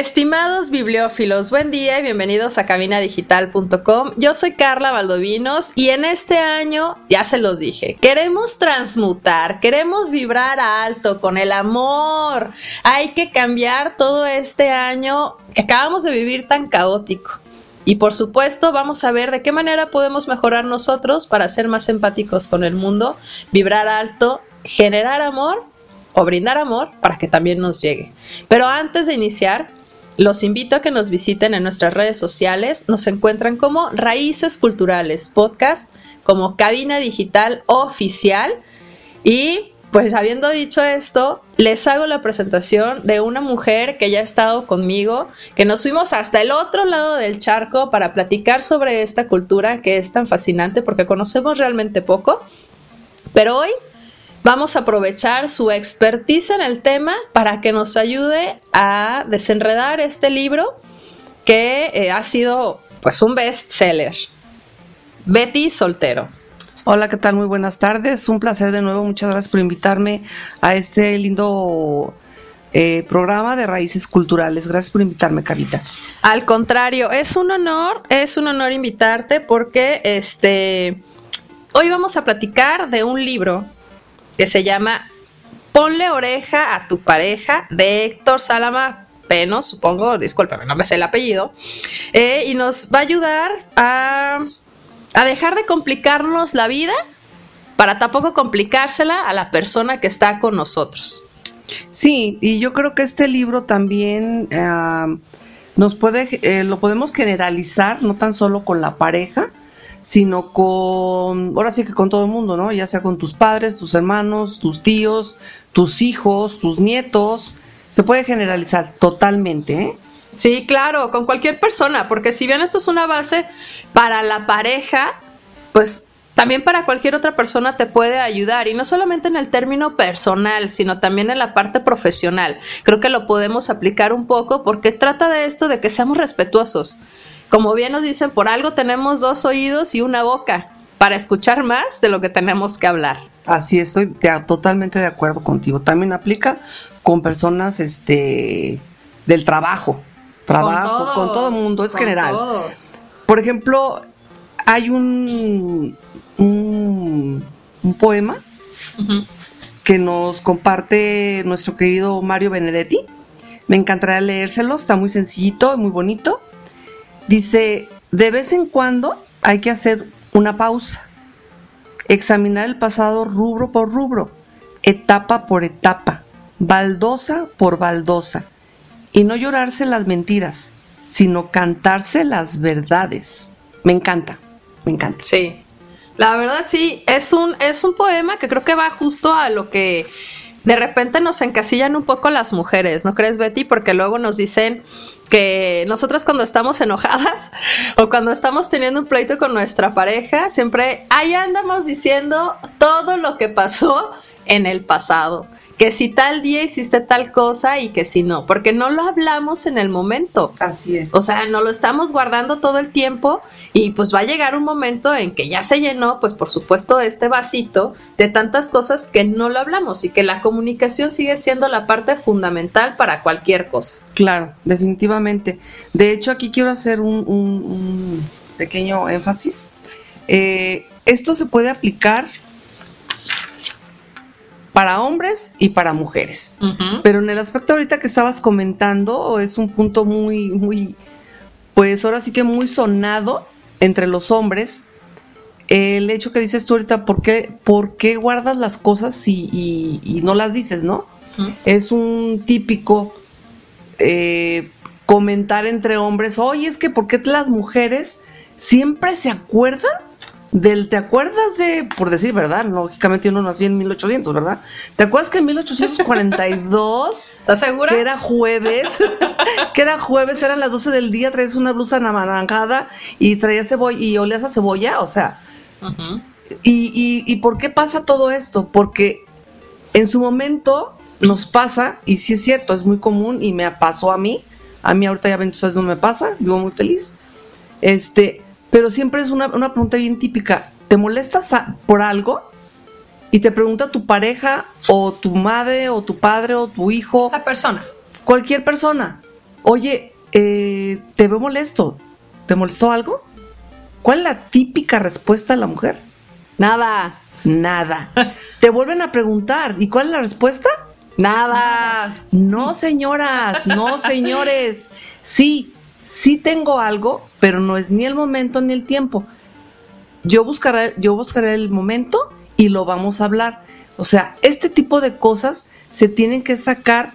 Estimados bibliófilos, buen día y bienvenidos a cabinadigital.com. Yo soy Carla Valdovinos y en este año, ya se los dije, queremos transmutar, queremos vibrar alto con el amor. Hay que cambiar todo este año que acabamos de vivir tan caótico. Y por supuesto vamos a ver de qué manera podemos mejorar nosotros para ser más empáticos con el mundo, vibrar alto, generar amor o brindar amor para que también nos llegue. Pero antes de iniciar, los invito a que nos visiten en nuestras redes sociales. Nos encuentran como Raíces Culturales Podcast, como Cabina Digital Oficial. Y pues habiendo dicho esto, les hago la presentación de una mujer que ya ha estado conmigo, que nos fuimos hasta el otro lado del charco para platicar sobre esta cultura que es tan fascinante porque conocemos realmente poco. Pero hoy Vamos a aprovechar su expertise en el tema para que nos ayude a desenredar este libro que eh, ha sido pues un bestseller. Betty Soltero. Hola, ¿qué tal? Muy buenas tardes. Un placer de nuevo. Muchas gracias por invitarme a este lindo eh, programa de Raíces Culturales. Gracias por invitarme, Carlita. Al contrario, es un honor, es un honor invitarte porque este hoy vamos a platicar de un libro que se llama Ponle oreja a tu pareja de Héctor Salama Peno, supongo, discúlpame, no me sé el apellido, eh, y nos va a ayudar a, a dejar de complicarnos la vida para tampoco complicársela a la persona que está con nosotros. Sí, y yo creo que este libro también eh, nos puede, eh, lo podemos generalizar, no tan solo con la pareja, sino con, ahora sí que con todo el mundo, ¿no? Ya sea con tus padres, tus hermanos, tus tíos, tus hijos, tus nietos. Se puede generalizar totalmente, ¿eh? Sí, claro, con cualquier persona, porque si bien esto es una base para la pareja, pues también para cualquier otra persona te puede ayudar y no solamente en el término personal, sino también en la parte profesional. Creo que lo podemos aplicar un poco porque trata de esto de que seamos respetuosos. Como bien nos dicen, por algo tenemos dos oídos y una boca para escuchar más de lo que tenemos que hablar. Así estoy totalmente de acuerdo contigo. También aplica con personas este del trabajo. Trabajo, con, todo el mundo, es general. Por ejemplo, hay un, un, poema que nos comparte nuestro querido Mario Benedetti. Me encantaría leérselo, está muy sencillito, muy bonito. Dice, de vez en cuando hay que hacer una pausa, examinar el pasado rubro por rubro, etapa por etapa, baldosa por baldosa, y no llorarse las mentiras, sino cantarse las verdades. Me encanta, me encanta. Sí, la verdad sí, es un, es un poema que creo que va justo a lo que de repente nos encasillan un poco las mujeres, ¿no crees, Betty? Porque luego nos dicen que nosotras cuando estamos enojadas o cuando estamos teniendo un pleito con nuestra pareja, siempre ahí andamos diciendo todo lo que pasó en el pasado que si tal día hiciste tal cosa y que si no, porque no lo hablamos en el momento. Así es. O sea, no lo estamos guardando todo el tiempo y pues va a llegar un momento en que ya se llenó, pues por supuesto, este vasito de tantas cosas que no lo hablamos y que la comunicación sigue siendo la parte fundamental para cualquier cosa. Claro, definitivamente. De hecho, aquí quiero hacer un, pequeño énfasis. Eh, esto se puede aplicar para hombres y para mujeres. Pero en el aspecto ahorita que estabas comentando, es un punto muy, muy, pues ahora sí que muy sonado entre los hombres. El hecho que dices tú ahorita, ¿por qué, por qué guardas las cosas y, no las dices, no? Es un típico eh, comentar entre hombres, oye, es que ¿por qué las mujeres siempre se acuerdan del, ¿te acuerdas de, por decir verdad, lógicamente uno nació en 1800, ¿verdad? ¿Te acuerdas que en 1842, ¿estás segura? Que era jueves, que era jueves, eran las 12 del día, traías una blusa anaranjada y traías cebolla y olías a cebolla, o sea, y, y, por qué pasa todo esto? Porque en su momento nos pasa, y sí es cierto, es muy común y me pasó a mí, a mí ahorita ya 22 no me pasa, vivo muy feliz, este, pero siempre es una, una pregunta bien típica. ¿Te molestas por algo? Y te pregunta tu pareja o tu madre o tu padre o tu hijo. La persona. Cualquier persona. Oye, eh, te veo molesto. ¿Te molestó algo? ¿Cuál es la típica respuesta de la mujer? Nada. Nada. te vuelven a preguntar. ¿Y cuál es la respuesta? Nada. No, señoras, no, señores. Sí, sí tengo algo, pero no es ni el momento ni el tiempo. Yo buscaré, yo buscaré el momento y lo vamos a hablar. O sea, este tipo de cosas se tienen que sacar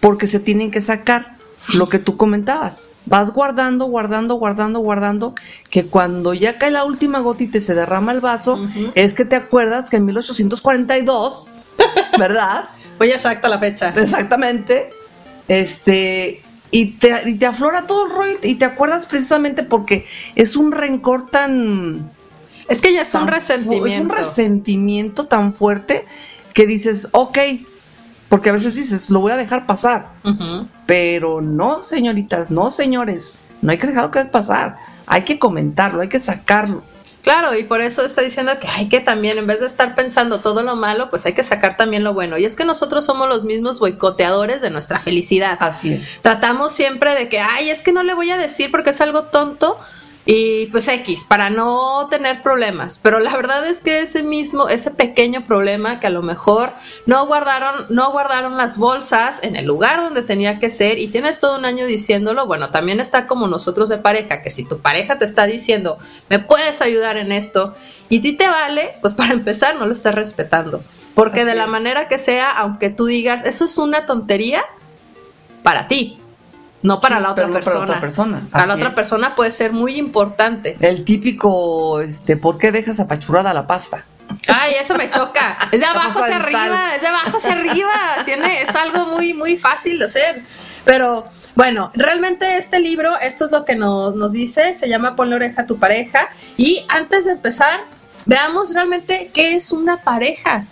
porque se tienen que sacar. Lo que tú comentabas, vas guardando, guardando, guardando, guardando, que cuando ya cae la última gotita y se derrama el vaso, es que te acuerdas que en 1842, ¿verdad? Voy exacta la fecha. Exactamente. Este, y te, aflora todo el rollo y te acuerdas precisamente porque es un rencor tan... Es que ya es un resentimiento. Es un resentimiento tan fuerte que dices, ok, porque a veces dices, lo voy a dejar pasar. Pero no, señoritas, no, señores, no hay que dejarlo que pasar. Hay que comentarlo, hay que sacarlo. Claro, y por eso está diciendo que hay que también, en vez de estar pensando todo lo malo, pues hay que sacar también lo bueno. Y es que nosotros somos los mismos boicoteadores de nuestra felicidad. Así es. Tratamos siempre de que, ay, es que no le voy a decir porque es algo tonto, y pues X, para no tener problemas. Pero la verdad es que ese mismo, ese pequeño problema que a lo mejor no guardaron, no guardaron las bolsas en el lugar donde tenía que ser y tienes todo un año diciéndolo, bueno, también está como nosotros de pareja, que si tu pareja te está diciendo, me puedes ayudar en esto y ti te vale, pues para empezar no lo estás respetando. Porque de la manera que sea, aunque tú digas, eso es una tontería, para ti, no para la otra persona. Para, otra persona. para la otra persona puede ser muy importante. El típico, este, ¿por qué dejas apachurrada la pasta? Ay, eso me choca. Es de abajo hacia arriba, es de abajo hacia arriba. Tiene, es algo muy, muy fácil de hacer. Pero bueno, realmente este libro, esto es lo que nos, nos dice, se llama Ponle oreja a tu pareja. Y antes de empezar, veamos realmente qué es una pareja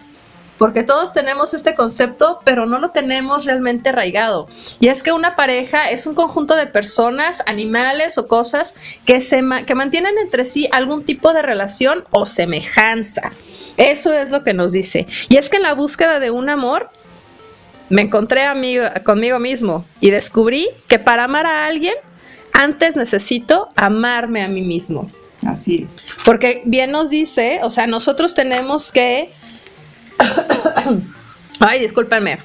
porque todos tenemos este concepto, pero no lo tenemos realmente arraigado. Y es que una pareja es un conjunto de personas, animales o cosas que, se que mantienen entre sí algún tipo de relación o semejanza. Eso es lo que nos dice. Y es que en la búsqueda de un amor, me encontré conmigo mismo y descubrí que para amar a alguien, antes necesito amarme a mí mismo. Así es. Porque bien nos dice, o sea, nosotros tenemos que Ay, discúlpenme.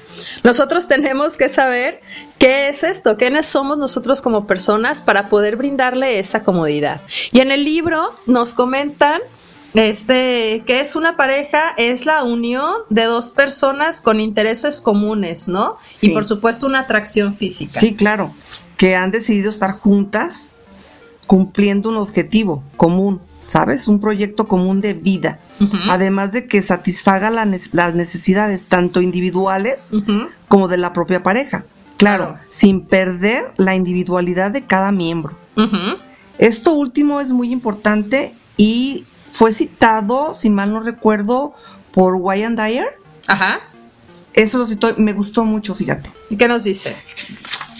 Nosotros tenemos que saber qué es esto, quiénes somos nosotros como personas para poder brindarle esa comodidad. Y en el libro nos comentan este, que es una pareja, es la unión de dos personas con intereses comunes, ¿no? Y por supuesto una atracción física. Sí, claro, que han decidido estar juntas cumpliendo un objetivo común. ¿Sabes? Un proyecto común de vida. Además de que satisfaga las necesidades tanto individuales como de la propia pareja. Claro, sin perder la individualidad de cada miembro. Esto último es muy importante y fue citado, si mal no recuerdo, por Wyan Dyer. Ajá. Eso lo citó, me gustó mucho, fíjate. ¿Y qué nos dice?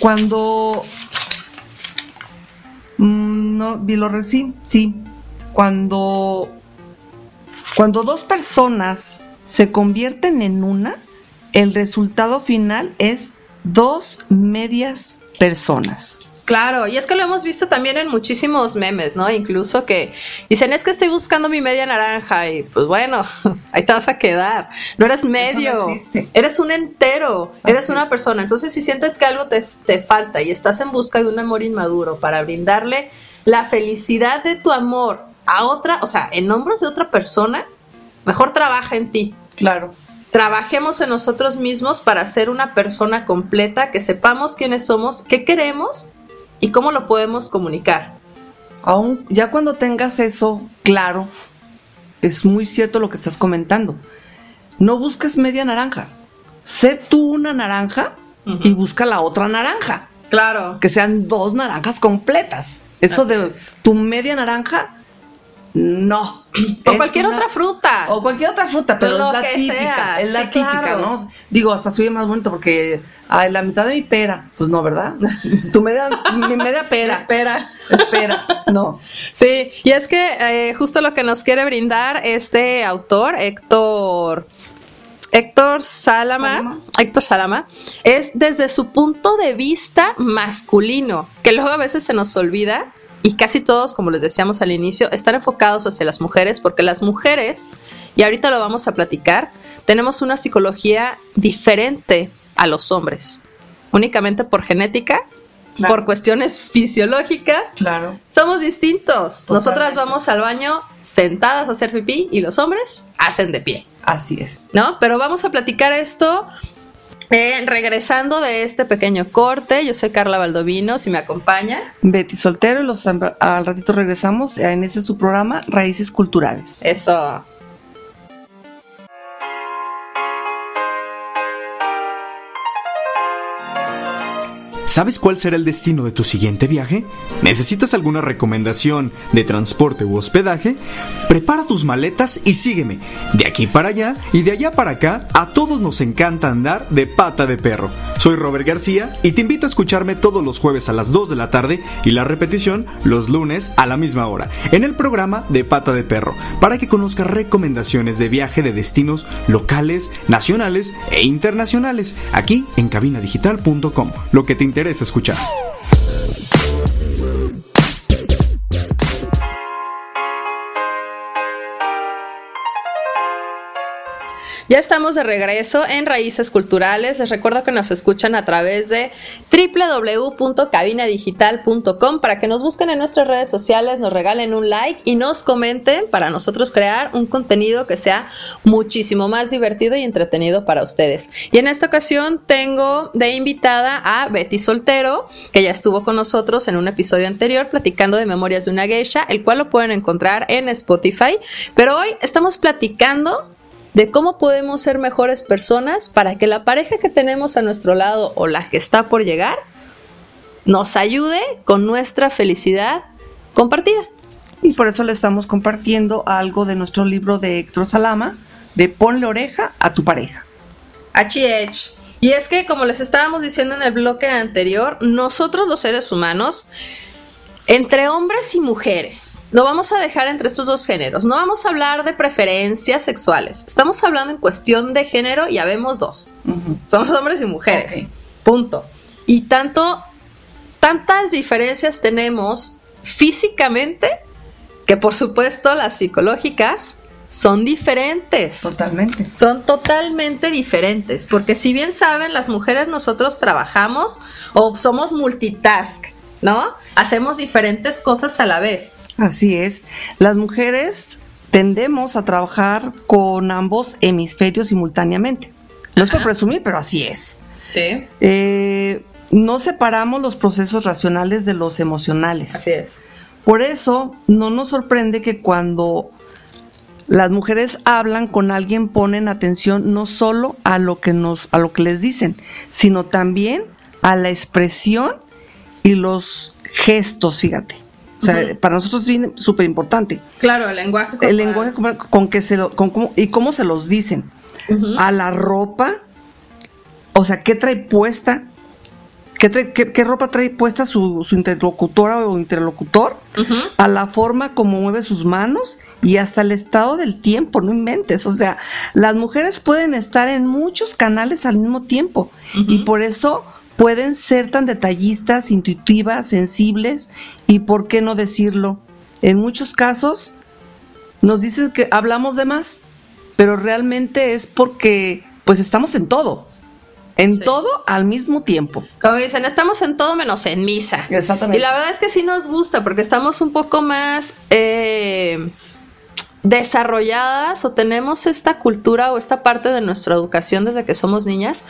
Cuando... Mm, no, vi lo sí, sí, cuando, cuando dos personas se convierten en una, el resultado final es dos medias personas. Claro, y es que lo hemos visto también en muchísimos memes, ¿no? Incluso que dicen, es que estoy buscando mi media naranja y pues bueno, ahí te vas a quedar. No eres medio, eres un entero, eres una persona. Entonces si sientes que algo te, te falta y estás en busca de un amor inmaduro para brindarle la felicidad de tu amor a otra, o sea, en hombros de otra persona, mejor trabaja en ti. Claro. Trabajemos en nosotros mismos para ser una persona completa, que sepamos quiénes somos, qué queremos y cómo lo podemos comunicar. aún ya cuando tengas eso claro, es muy cierto lo que estás comentando. No busques media naranja. Sé tú una naranja y busca la otra naranja. Claro. Que sean dos naranjas completas. Eso de tu media naranja, no. O cualquier otra fruta. O cualquier otra fruta, pero es la típica. Es la típica, ¿no? Digo, hasta soy más bonito porque ay, la mitad de mi pera. Pues no, ¿verdad? tu media, mi media pera. Espera. Espera, no. Sí, y es que eh, justo lo que nos quiere brindar este autor, Héctor Héctor Salama, Héctor Salama, es desde su punto de vista masculino, que luego a veces se nos olvida y casi todos, como les decíamos al inicio, están enfocados hacia las mujeres, porque las mujeres, y ahorita lo vamos a platicar, tenemos una psicología diferente a los hombres, únicamente por genética por cuestiones fisiológicas, claro. somos distintos. Nosotras vamos al baño sentadas a hacer pipí y los hombres hacen de pie. Así es. ¿No? Pero vamos a platicar esto eh, regresando de este pequeño corte, yo soy Carla Baldovino, si me acompaña. Betty Soltero, los, al ratito regresamos en ese su programa Raíces Culturales. Eso. ¿Sabes cuál será el destino de tu siguiente viaje? ¿Necesitas alguna recomendación de transporte u hospedaje? Prepara tus maletas y sígueme. De aquí para allá y de allá para acá, a todos nos encanta andar de pata de perro. Soy Robert García y te invito a escucharme todos los jueves a las 2 de la tarde y la repetición los lunes a la misma hora en el programa de pata de perro para que conozcas recomendaciones de viaje de destinos locales, nacionales e internacionales aquí en cabinadigital.com. Lo que te escuchar. Ya estamos de regreso en Raíces Culturales. Les recuerdo que nos escuchan a través de www.cabinadigital.com para que nos busquen en nuestras redes sociales, nos regalen un like y nos comenten para nosotros crear un contenido que sea muchísimo más divertido y entretenido para ustedes. Y en esta ocasión tengo de invitada a Betty Soltero, que ya estuvo con nosotros en un episodio anterior platicando de Memorias de una Geisha, el cual lo pueden encontrar en Spotify. Pero hoy estamos platicando de cómo podemos ser mejores personas para que la pareja que tenemos a nuestro lado o la que está por llegar nos ayude con nuestra felicidad compartida. Y por eso le estamos compartiendo algo de nuestro libro de Héctor Salama, de Ponle oreja a tu pareja. H.H. Y es que, como les estábamos diciendo en el bloque anterior, nosotros los seres humanos entre hombres y mujeres. Lo vamos a dejar entre estos dos géneros. No vamos a hablar de preferencias sexuales. Estamos hablando en cuestión de género y habemos dos. Somos hombres y mujeres. Punto. Y tanto, tantas diferencias tenemos físicamente que por supuesto las psicológicas son diferentes. Totalmente. Son totalmente diferentes. Porque si bien saben, las mujeres nosotros trabajamos o somos multitask ¿no? Hacemos diferentes cosas a la vez. Así es. Las mujeres tendemos a trabajar con ambos hemisferios simultáneamente. No es por presumir, pero así es. Sí. Eh, no separamos los procesos racionales de los emocionales. Así es. Por eso no nos sorprende que cuando las mujeres hablan con alguien ponen atención no solo a lo que nos a lo que les dicen, sino también a la expresión y los gestos, fíjate. O sea, para nosotros es súper importante. Claro, el lenguaje El lenguaje con que se lo, con cómo, y cómo se los dicen. A la ropa, o sea, ¿qué trae puesta? ¿Qué, qué, ropa trae puesta su, su interlocutora o interlocutor? A la forma como mueve sus manos y hasta el estado del tiempo, no inventes. O sea, las mujeres pueden estar en muchos canales al mismo tiempo y por eso pueden ser tan detallistas, intuitivas, sensibles y, ¿por qué no decirlo? En muchos casos nos dicen que hablamos de más, pero realmente es porque pues estamos en todo. En todo al mismo tiempo. Como dicen, estamos en todo menos en misa. Exactamente. Y la verdad es que sí nos gusta porque estamos un poco más eh, desarrolladas o tenemos esta cultura o esta parte de nuestra educación desde que somos niñas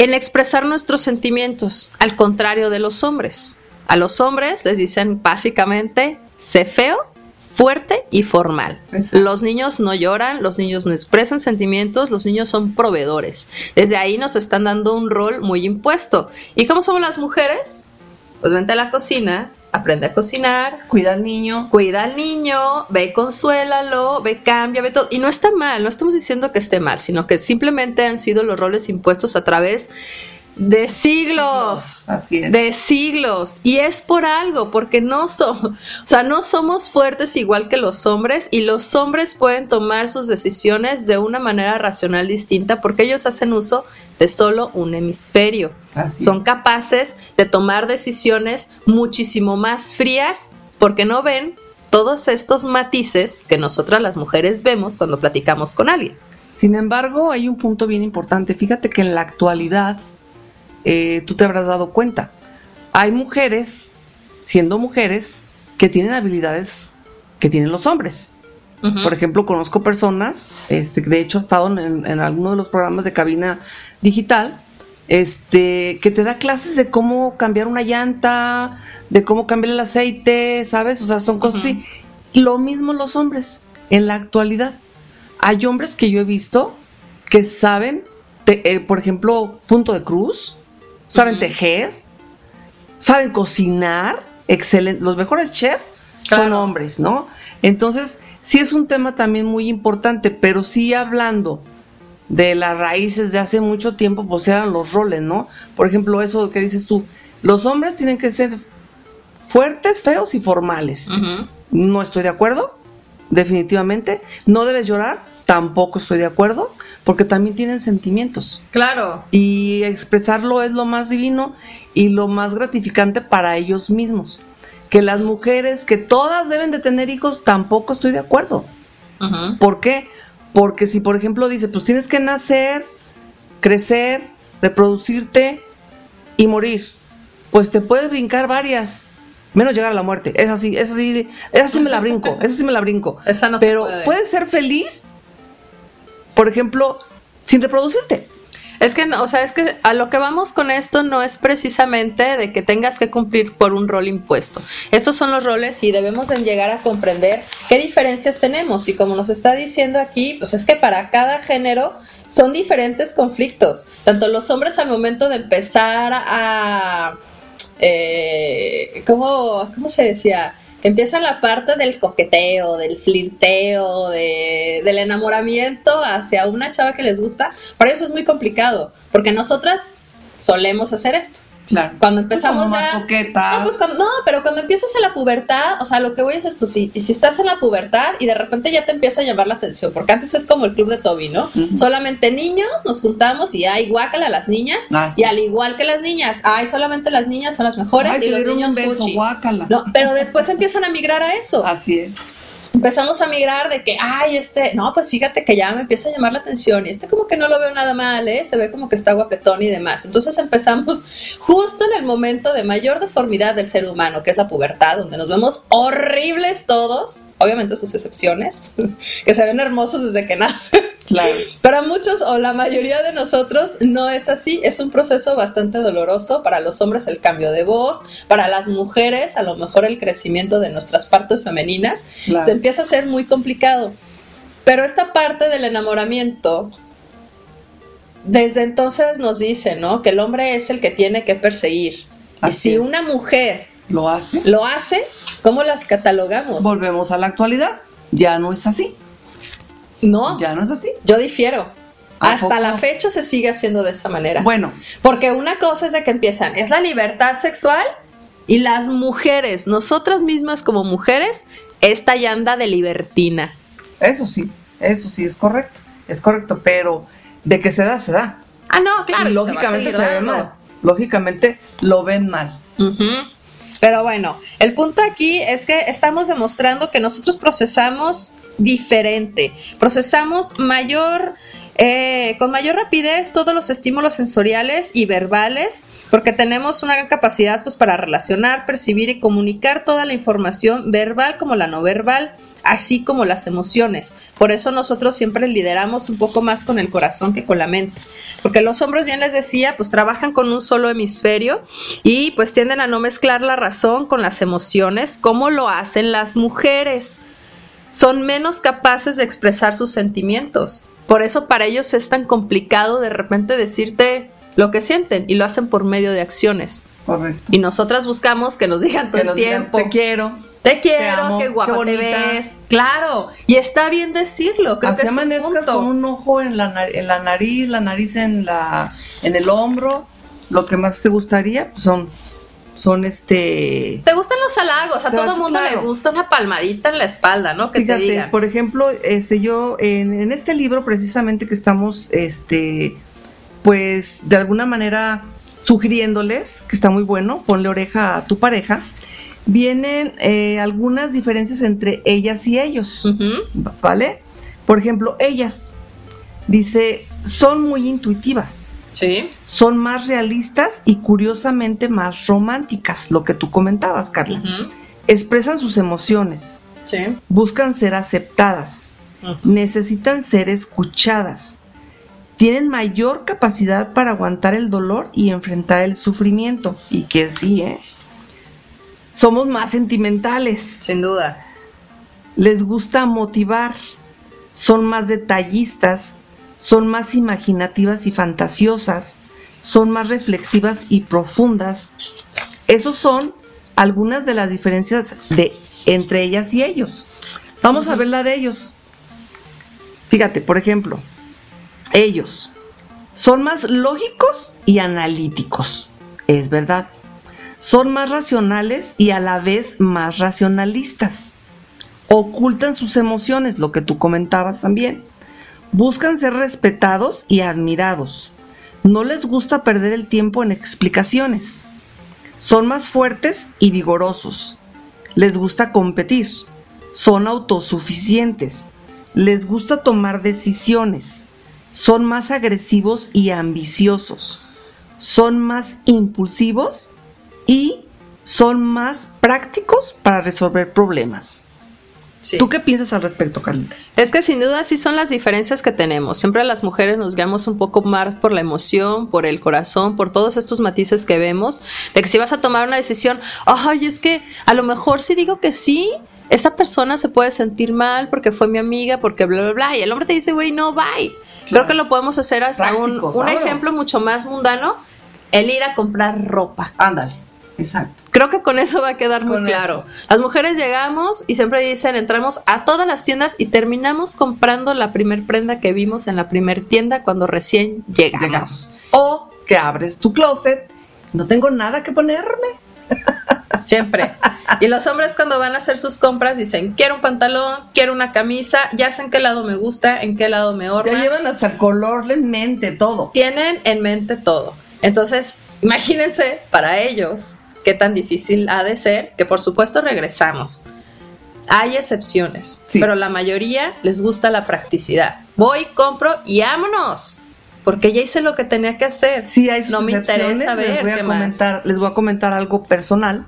en expresar nuestros sentimientos, al contrario de los hombres. A los hombres les dicen básicamente, sé feo, fuerte y formal. Los niños no lloran, los niños no expresan sentimientos, los niños son proveedores. Desde ahí nos están dando un rol muy impuesto. ¿Y cómo somos las mujeres? Pues vente a la cocina, aprende a cocinar. Cuida al niño. Cuida al niño, ve consuélalo, ve cambia, ve todo. Y no está mal, no estamos diciendo que esté mal, sino que simplemente han sido los roles impuestos a través de siglos, Así es. de siglos, y es por algo, porque no somos, o sea, no somos fuertes igual que los hombres, y los hombres pueden tomar sus decisiones de una manera racional distinta, porque ellos hacen uso de solo un hemisferio. Así Son es. capaces de tomar decisiones muchísimo más frías, porque no ven todos estos matices que nosotras las mujeres vemos cuando platicamos con alguien. Sin embargo, hay un punto bien importante. Fíjate que en la actualidad, eh, tú te habrás dado cuenta, hay mujeres, siendo mujeres, que tienen habilidades que tienen los hombres. Por ejemplo, conozco personas, este, de hecho, he estado en, en alguno de los programas de cabina digital, este, que te da clases de cómo cambiar una llanta, de cómo cambiar el aceite, ¿sabes? O sea, son cosas Ujú. así. Lo mismo los hombres, en la actualidad. Hay hombres que yo he visto que saben, te- eh, por ejemplo, punto de cruz, saben tejer, saben cocinar, excelente. Los mejores chefs son hombres, ¿no? Entonces, sí es un tema también muy importante, pero sí hablando de las raíces de hace mucho tiempo, pues eran los roles, ¿no? Por ejemplo, eso que dices tú, los hombres tienen que ser fuertes, feos y formales. No estoy de acuerdo, definitivamente. No debes llorar, tampoco estoy de acuerdo, porque también tienen sentimientos. Claro, Y expresarlo es lo más divino y lo más gratificante para ellos mismos. Que las mujeres, que todas deben de tener hijos, tampoco estoy de acuerdo. ¿Por qué? Porque si, por ejemplo, dice, pues tienes que nacer, crecer, reproducirte y morir, pues te puedes brincar varias, menos llegar a la muerte. Es así, es así, esa sí me la brinco, esa sí me la brinco. Esa no se Pero puede. puedes ser feliz, por ejemplo, sin reproducirte. Es que, no, o sea, es que a lo que vamos con esto no es precisamente de que tengas que cumplir por un rol impuesto. Estos son los roles y debemos de llegar a comprender qué diferencias tenemos. Y como nos está diciendo aquí, pues es que para cada género son diferentes conflictos. Tanto los hombres al momento de empezar a... Eh, ¿cómo, ¿Cómo se decía? Empieza la parte del coqueteo, del flirteo, de, del enamoramiento hacia una chava que les gusta, para eso es muy complicado, porque nosotras solemos hacer esto. Claro. Cuando empezamos ya... más coquetas. No, pues cuando- no, pero cuando empiezas en la pubertad, o sea, lo que voy es esto, si, si estás en la pubertad y de repente ya te empieza a llamar la atención, porque antes es como el club de Toby, ¿no? Solamente niños nos juntamos y hay guácala las niñas, Ah, sí. y al igual que las niñas, ay, solamente las niñas son las mejores Ay, y los niños un beso, guácala. No, pero después empiezan a migrar a eso. Así es. Empezamos a migrar de que, ay, este, no, pues fíjate que ya me empieza a llamar la atención y este como que no lo veo nada mal, ¿eh? Se ve como que está guapetón y demás. Entonces empezamos justo en el momento de mayor deformidad del ser humano, que es la pubertad, donde nos vemos horribles todos, obviamente sus excepciones, que se ven hermosos desde que nacen. Claro. Para muchos o la mayoría de nosotros no es así, es un proceso bastante doloroso. Para los hombres el cambio de voz, para las mujeres a lo mejor el crecimiento de nuestras partes femeninas, Claro. se empieza a ser muy complicado. Pero esta parte del enamoramiento, desde entonces nos dice, ¿no? Que el hombre es el que tiene que perseguir. y Así si es. una mujer ¿Lo hace? lo hace, ¿cómo las catalogamos? Volvemos a la actualidad. Ya no es así. no, Ya no es así. yo difiero. ¿A Hasta poco? la fecha se sigue haciendo de esa manera. Bueno, Porque una cosa es de que empiezan, es la libertad sexual y las mujeres, nosotras mismas como mujeres, esta yanda de libertina. eso sí, eso sí es correcto. Es correcto, pero de que se da, se da. Ah, no, claro. y lógicamente se, ve mal. Lógicamente lo ven mal. Pero bueno, el punto aquí es que estamos demostrando que nosotros procesamos diferente, procesamos mayor eh, con mayor rapidez todos los estímulos sensoriales y verbales, porque tenemos una gran capacidad pues, para relacionar, percibir y comunicar toda la información verbal como la no verbal así como las emociones. Por eso nosotros siempre lideramos un poco más con el corazón que con la mente. Porque los hombres, bien les decía, pues trabajan con un solo hemisferio y pues tienden a no mezclar la razón con las emociones como lo hacen las mujeres. Son menos capaces de expresar sus sentimientos. Por eso para ellos es tan complicado de repente decirte lo que sienten y lo hacen por medio de acciones. Correcto. Y nosotras buscamos que nos digan todo el tiempo. te quiero. Te quiero, qué guapa te ves. Claro, y está bien decirlo. Creo Así amanezcas con un ojo en la, en la nariz, la nariz en la en el hombro. Lo que más te gustaría pues son son este... ¿Te gustan los halagos? A todo mundo le gusta una palmadita en la espalda, ¿no? Que Fíjate, por ejemplo, este, yo en, este libro precisamente que estamos, este, pues de alguna manera sugiriéndoles, que está muy bueno, ponle oreja a tu pareja, vienen eh, algunas diferencias entre ellas y ellos, ¿vale? Por ejemplo, ellas, dice, son muy intuitivas. Sí. Son más realistas y curiosamente más románticas, lo que tú comentabas, Carla. Expresan sus emociones. Sí. Buscan ser aceptadas. Necesitan ser escuchadas. Tienen mayor capacidad para aguantar el dolor y enfrentar el sufrimiento. Y que sí, ¿eh? Somos más sentimentales. Sin duda. Les gusta motivar. Son más detallistas son más imaginativas y fantasiosas, son más reflexivas y profundas. Esos son algunas de las diferencias de entre ellas y ellos. Vamos a ver la de ellos. Fíjate, por ejemplo, ellos son más lógicos y analíticos. Es verdad. Son más racionales y a la vez más racionalistas. Ocultan sus emociones, lo que tú comentabas también. Buscan ser respetados y admirados. No les gusta perder el tiempo en explicaciones. Son más fuertes y vigorosos. Les gusta competir. Son autosuficientes. Les gusta tomar decisiones. Son más agresivos y ambiciosos. Son más impulsivos y son más prácticos para resolver problemas. ¿Tú qué piensas al respecto, Carlita? Es que sin duda sí son las diferencias que tenemos. Siempre las mujeres nos guiamos un poco más por la emoción, por el corazón, por todos estos matices que vemos, de que si vas a tomar una decisión, ay, es que a lo mejor si digo que sí, esta persona se puede sentir mal porque fue mi amiga, porque bla, bla, bla, y el hombre te dice, güey, no, bye. Creo que lo podemos hacer hasta un, un ejemplo mucho más mundano, el ir a comprar ropa. Ándale. Exacto. Creo que con eso va a quedar muy claro. Las mujeres llegamos y siempre dicen, entramos a todas las tiendas y terminamos comprando la primer prenda que vimos en la primer tienda cuando recién llegamos. O que abres tu closet, no tengo nada que ponerme. Siempre. Y los hombres cuando van a hacer sus compras dicen, quiero un pantalón, quiero una camisa, ya sé en qué lado me gusta, en qué lado me orna. Ya llevan hasta color en mente, todo. Tienen en mente todo. Entonces, imagínense, para ellos, qué tan difícil ha de ser, que por supuesto regresamos. Hay excepciones, pero la mayoría les gusta la practicidad. Voy, compro y vámonos. Porque ya hice lo que tenía que hacer. Sí, hay sus no me interesa ver les voy a comentar, Les voy a comentar algo personal.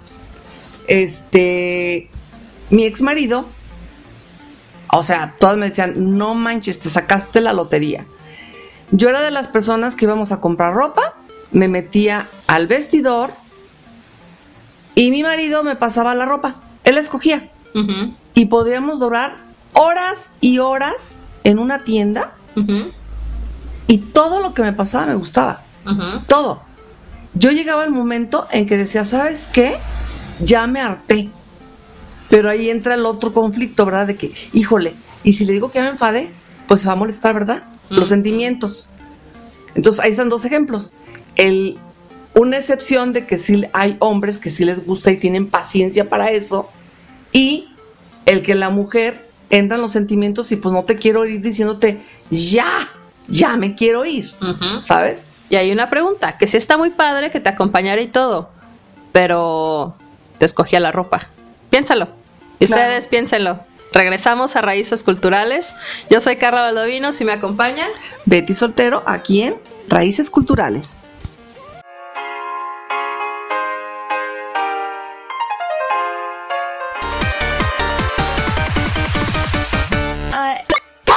Este, mi ex marido, o sea, todas me decían, no manches, te sacaste la lotería. Yo era de las personas que íbamos a comprar ropa, me metía al vestidor, y mi marido me pasaba la ropa. Él escogía. Y podríamos durar horas y horas en una tienda. Y todo lo que me pasaba me gustaba. Todo. Yo llegaba al momento en que decía, ¿sabes qué? Ya me harté. Pero ahí entra el otro conflicto, ¿verdad? De que, híjole, y si le digo que me enfadé, pues se va a molestar, ¿verdad? Los sentimientos. Entonces ahí están dos ejemplos. El una excepción de que sí hay hombres que sí les gusta y tienen paciencia para eso. Y el que la mujer entra en los sentimientos y pues no te quiero ir diciéndote, ya, ya me quiero ir, ¿sabes? Y hay una pregunta, que sí está muy padre que te acompañara y todo, pero te escogía la ropa. Piénsalo. ustedes piénsenlo. Regresamos a Raíces Culturales. Yo soy Carla Valdovinos y me acompaña Betty Soltero aquí en Raíces Culturales.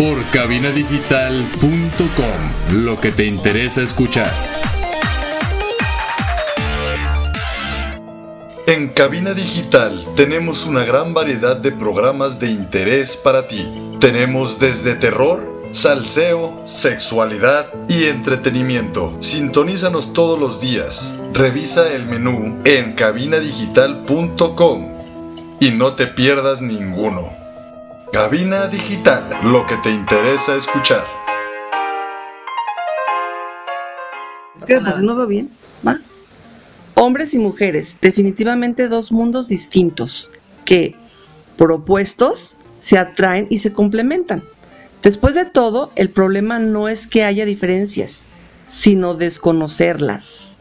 por cabinadigital.com, lo que te interesa escuchar. En Cabina Digital tenemos una gran variedad de programas de interés para ti. Tenemos desde terror, salseo, sexualidad y entretenimiento. Sintonízanos todos los días. Revisa el menú en cabinadigital.com y no te pierdas ninguno. Cabina Digital, lo que te interesa escuchar. Es que pues, no va bien. Hombres y mujeres, definitivamente dos mundos distintos que, propuestos, se atraen y se complementan. Después de todo, el problema no es que haya diferencias, sino desconocerlas.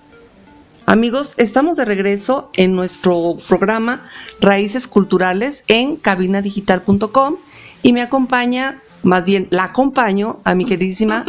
Amigos, estamos de regreso en nuestro programa Raíces Culturales en cabinadigital.com y me acompaña, más bien la acompaño a mi queridísima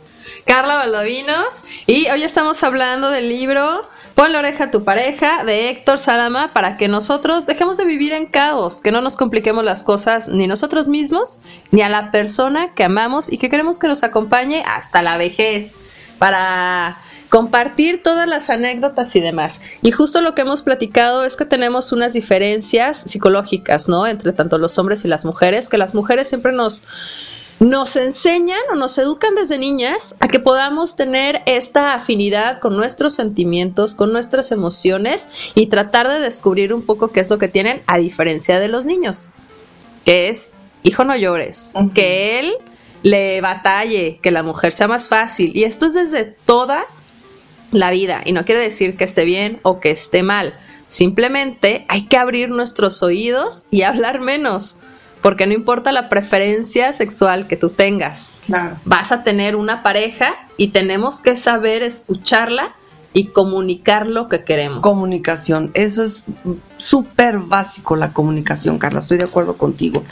Carla Valdovinos. Y hoy estamos hablando del libro Pon la oreja a tu pareja de Héctor Salama para que nosotros dejemos de vivir en caos, que no nos compliquemos las cosas ni nosotros mismos ni a la persona que amamos y que queremos que nos acompañe hasta la vejez. Para compartir todas las anécdotas y demás. Y justo lo que hemos platicado es que tenemos unas diferencias psicológicas, ¿no? Entre tanto los hombres y las mujeres, que las mujeres siempre nos nos enseñan o nos educan desde niñas a que podamos tener esta afinidad con nuestros sentimientos, con nuestras emociones y tratar de descubrir un poco qué es lo que tienen a diferencia de los niños, que es, hijo no llores, que él le batalle, que la mujer sea más fácil. Y esto es desde toda la vida y no quiere decir que esté bien o que esté mal. Simplemente hay que abrir nuestros oídos y hablar menos, porque no importa la preferencia sexual que tú tengas. Vas a tener una pareja y tenemos que saber escucharla y comunicar lo que queremos. Comunicación, eso es súper básico la comunicación, Carla, estoy de acuerdo contigo.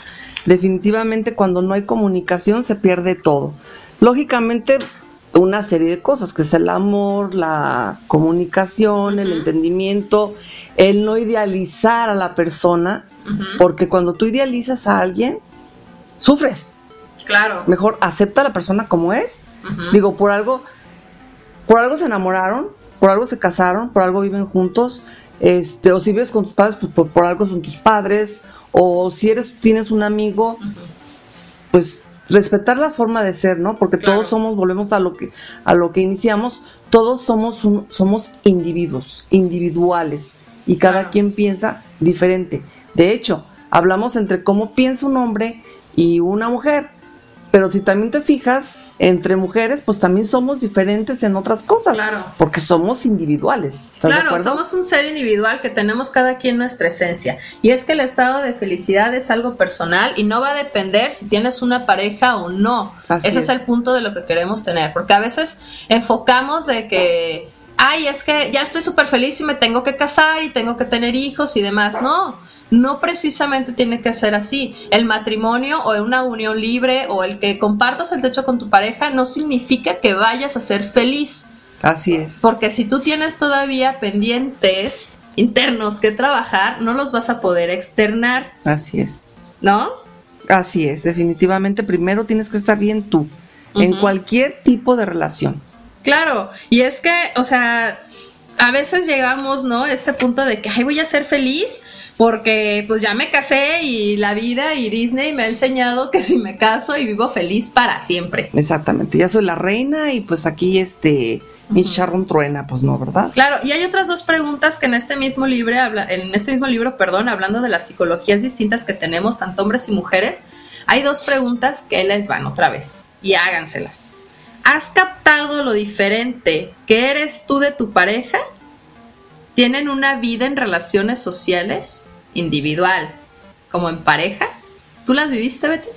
Definitivamente cuando no hay comunicación se pierde todo. Lógicamente una serie de cosas, que es el amor, la comunicación, el entendimiento, el no idealizar a la persona, porque cuando tú idealizas a alguien, sufres. Claro. Mejor acepta a la persona como es. Digo, por algo, por algo se enamoraron, por algo se casaron, por algo viven juntos. Este, o si vives con tus padres, pues por, algo son tus padres, o si eres, tienes un amigo, pues respetar la forma de ser, ¿no? Porque todos somos, volvemos a lo que a lo que iniciamos, todos somos somos individuos, individuales y cada quien piensa diferente. De hecho, hablamos entre cómo piensa un hombre y una mujer. Pero si también te fijas, entre mujeres, pues también somos diferentes en otras cosas. Claro. Porque somos individuales. ¿Estás claro, de somos un ser individual que tenemos cada quien nuestra esencia. Y es que el estado de felicidad es algo personal y no va a depender si tienes una pareja o no. Ese es. es el punto de lo que queremos tener. Porque a veces enfocamos de que, ay, es que ya estoy súper feliz y me tengo que casar y tengo que tener hijos y demás. No no precisamente tiene que ser así. El matrimonio o una unión libre o el que compartas el techo con tu pareja no significa que vayas a ser feliz. Así es. Porque si tú tienes todavía pendientes internos que trabajar, no los vas a poder externar. Así es. ¿No? Así es, definitivamente primero tienes que estar bien tú, en cualquier tipo de relación. Claro, y es que, o sea, a veces llegamos, ¿no? A este punto de que, ay, voy a ser feliz porque pues ya me casé y la vida y Disney me ha enseñado que si me caso y vivo feliz para siempre. Exactamente, ya soy la reina y pues aquí este mi charrón truena, pues no, ¿verdad? Claro, y hay otras dos preguntas que en este mismo libro, habla, en este mismo libro, perdón, hablando de las psicologías distintas que tenemos, tanto hombres y mujeres, Hay dos preguntas que les van otra vez y háganselas. ¿Has captado lo diferente que eres tú de tu pareja? ¿Tienen una vida en relaciones sociales, individual, como en pareja? ¿Tú las viviste, Betty?